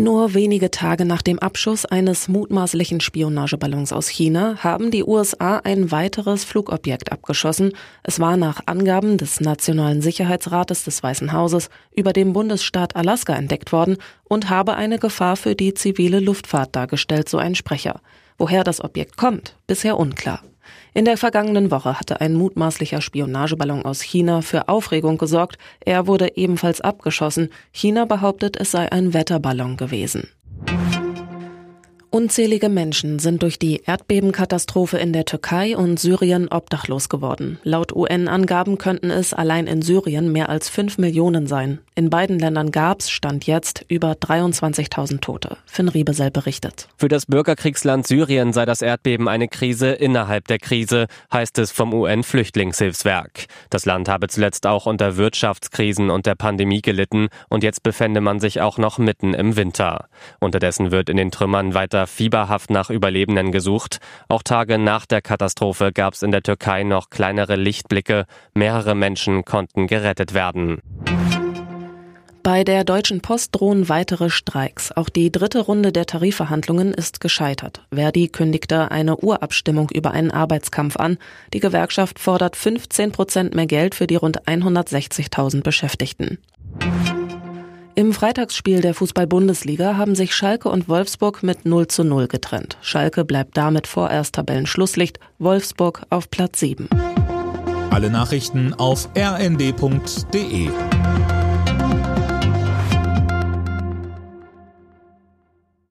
Nur wenige Tage nach dem Abschuss eines mutmaßlichen Spionageballons aus China haben die USA ein weiteres Flugobjekt abgeschossen. Es war nach Angaben des Nationalen Sicherheitsrates des Weißen Hauses über dem Bundesstaat Alaska entdeckt worden und habe eine Gefahr für die zivile Luftfahrt dargestellt, so ein Sprecher. Woher das Objekt kommt, bisher unklar. In der vergangenen Woche hatte ein mutmaßlicher Spionageballon aus China für Aufregung gesorgt. Er wurde ebenfalls abgeschossen. China behauptet, es sei ein Wetterballon gewesen. Unzählige Menschen sind durch die Erdbebenkatastrophe in der Türkei und Syrien obdachlos geworden. Laut UN-Angaben könnten es allein in Syrien mehr als fünf Millionen sein. In beiden Ländern gab es, stand jetzt, über 23.000 Tote. Finn Riebesell berichtet. Für das Bürgerkriegsland Syrien sei das Erdbeben eine Krise innerhalb der Krise, heißt es vom UN-Flüchtlingshilfswerk. Das Land habe zuletzt auch unter Wirtschaftskrisen und der Pandemie gelitten und jetzt befände man sich auch noch mitten im Winter. Unterdessen wird in den Trümmern weiter weiter fieberhaft nach Überlebenden gesucht. Auch Tage nach der Katastrophe gab es in der Türkei noch kleinere Lichtblicke. Mehrere Menschen konnten gerettet werden. Bei der Deutschen Post drohen weitere Streiks. Auch die dritte Runde der Tarifverhandlungen ist gescheitert. Verdi kündigte eine Urabstimmung über einen Arbeitskampf an. Die Gewerkschaft fordert 15 Prozent mehr Geld für die rund 160.000 Beschäftigten. Im Freitagsspiel der Fußball-Bundesliga haben sich Schalke und Wolfsburg mit 0 zu 0 getrennt. Schalke bleibt damit vorerst Tabellenschlusslicht, Wolfsburg auf Platz 7. Alle Nachrichten auf rnd.de